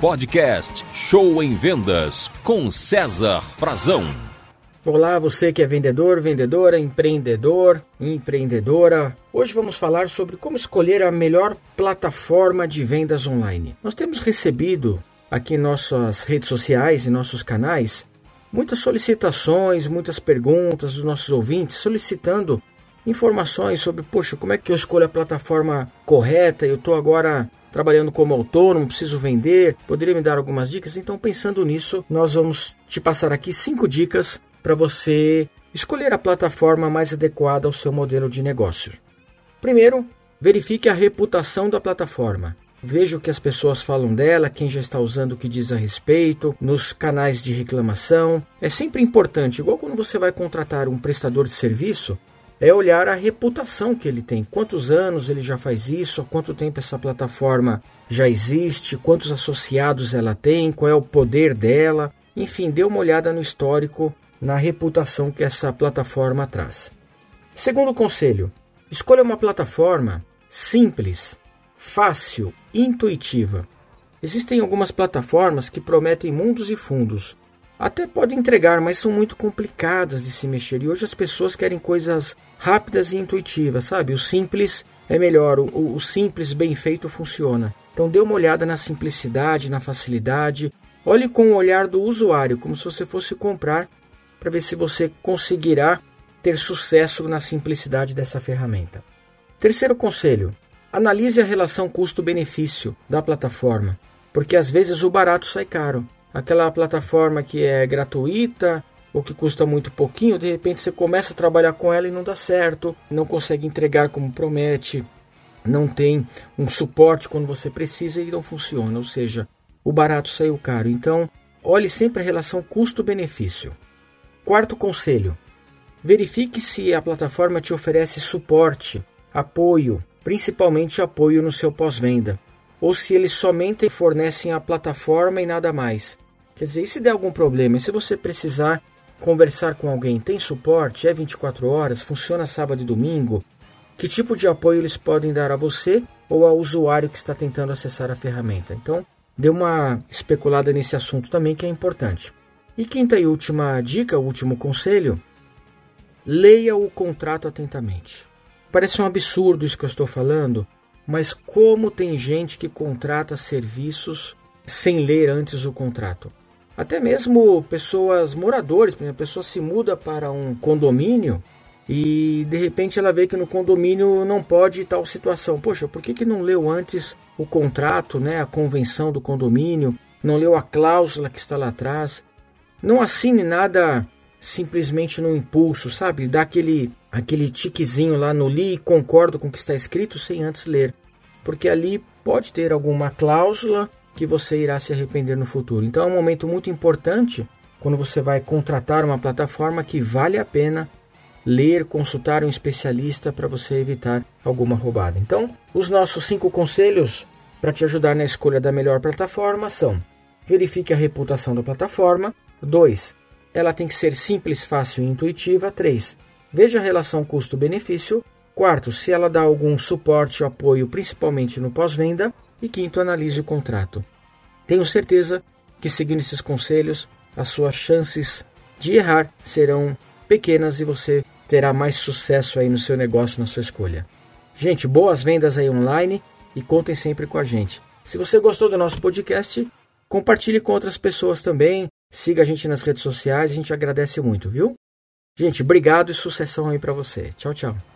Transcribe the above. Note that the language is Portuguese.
Podcast Show em Vendas com César Frazão. Olá, você que é vendedor, vendedora, empreendedor, empreendedora. Hoje vamos falar sobre como escolher a melhor plataforma de vendas online. Nós temos recebido aqui em nossas redes sociais e nossos canais muitas solicitações, muitas perguntas dos nossos ouvintes solicitando informações sobre, poxa, como é que eu escolho a plataforma correta? Eu estou agora trabalhando como autônomo, preciso vender, poderia me dar algumas dicas? Então, pensando nisso, nós vamos te passar aqui cinco dicas para você escolher a plataforma mais adequada ao seu modelo de negócio. Primeiro, verifique a reputação da plataforma. Veja o que as pessoas falam dela, quem já está usando o que diz a respeito, nos canais de reclamação. É sempre importante, igual quando você vai contratar um prestador de serviço, é olhar a reputação que ele tem. Quantos anos ele já faz isso? Há quanto tempo essa plataforma já existe? Quantos associados ela tem? Qual é o poder dela? Enfim, dê uma olhada no histórico, na reputação que essa plataforma traz. Segundo conselho: escolha uma plataforma simples, fácil, intuitiva. Existem algumas plataformas que prometem mundos e fundos. Até pode entregar, mas são muito complicadas de se mexer. E hoje as pessoas querem coisas rápidas e intuitivas, sabe? O simples é melhor, o, o simples bem feito funciona. Então dê uma olhada na simplicidade, na facilidade. Olhe com o olhar do usuário, como se você fosse comprar, para ver se você conseguirá ter sucesso na simplicidade dessa ferramenta. Terceiro conselho: analise a relação custo-benefício da plataforma, porque às vezes o barato sai caro aquela plataforma que é gratuita ou que custa muito pouquinho, de repente você começa a trabalhar com ela e não dá certo, não consegue entregar como promete, não tem um suporte quando você precisa e não funciona, ou seja, o barato saiu caro. Então, olhe sempre a relação custo-benefício. Quarto conselho: verifique se a plataforma te oferece suporte, apoio, principalmente apoio no seu pós-venda, ou se eles somente fornecem a plataforma e nada mais. Quer dizer, e se der algum problema, e se você precisar conversar com alguém, tem suporte? É 24 horas? Funciona sábado e domingo? Que tipo de apoio eles podem dar a você ou ao usuário que está tentando acessar a ferramenta? Então, dê uma especulada nesse assunto também que é importante. E quinta e última dica, último conselho: leia o contrato atentamente. Parece um absurdo isso que eu estou falando, mas como tem gente que contrata serviços sem ler antes o contrato? Até mesmo pessoas moradores, por exemplo, a pessoa se muda para um condomínio e de repente ela vê que no condomínio não pode tal situação. Poxa, por que, que não leu antes o contrato, né, a convenção do condomínio? Não leu a cláusula que está lá atrás? Não assine nada simplesmente no impulso, sabe? Dá aquele, aquele tiquezinho lá no li e concordo com o que está escrito sem antes ler. Porque ali pode ter alguma cláusula que você irá se arrepender no futuro. Então é um momento muito importante quando você vai contratar uma plataforma que vale a pena ler, consultar um especialista para você evitar alguma roubada. Então, os nossos cinco conselhos para te ajudar na escolha da melhor plataforma são: verifique a reputação da plataforma. 2. Ela tem que ser simples, fácil e intuitiva. 3. Veja a relação custo-benefício. Quarto, se ela dá algum suporte ou apoio, principalmente no pós-venda. E quinto, analise o contrato. Tenho certeza que seguindo esses conselhos, as suas chances de errar serão pequenas e você terá mais sucesso aí no seu negócio, na sua escolha. Gente, boas vendas aí online e contem sempre com a gente. Se você gostou do nosso podcast, compartilhe com outras pessoas também. Siga a gente nas redes sociais, a gente agradece muito, viu? Gente, obrigado e sucessão aí para você. Tchau, tchau.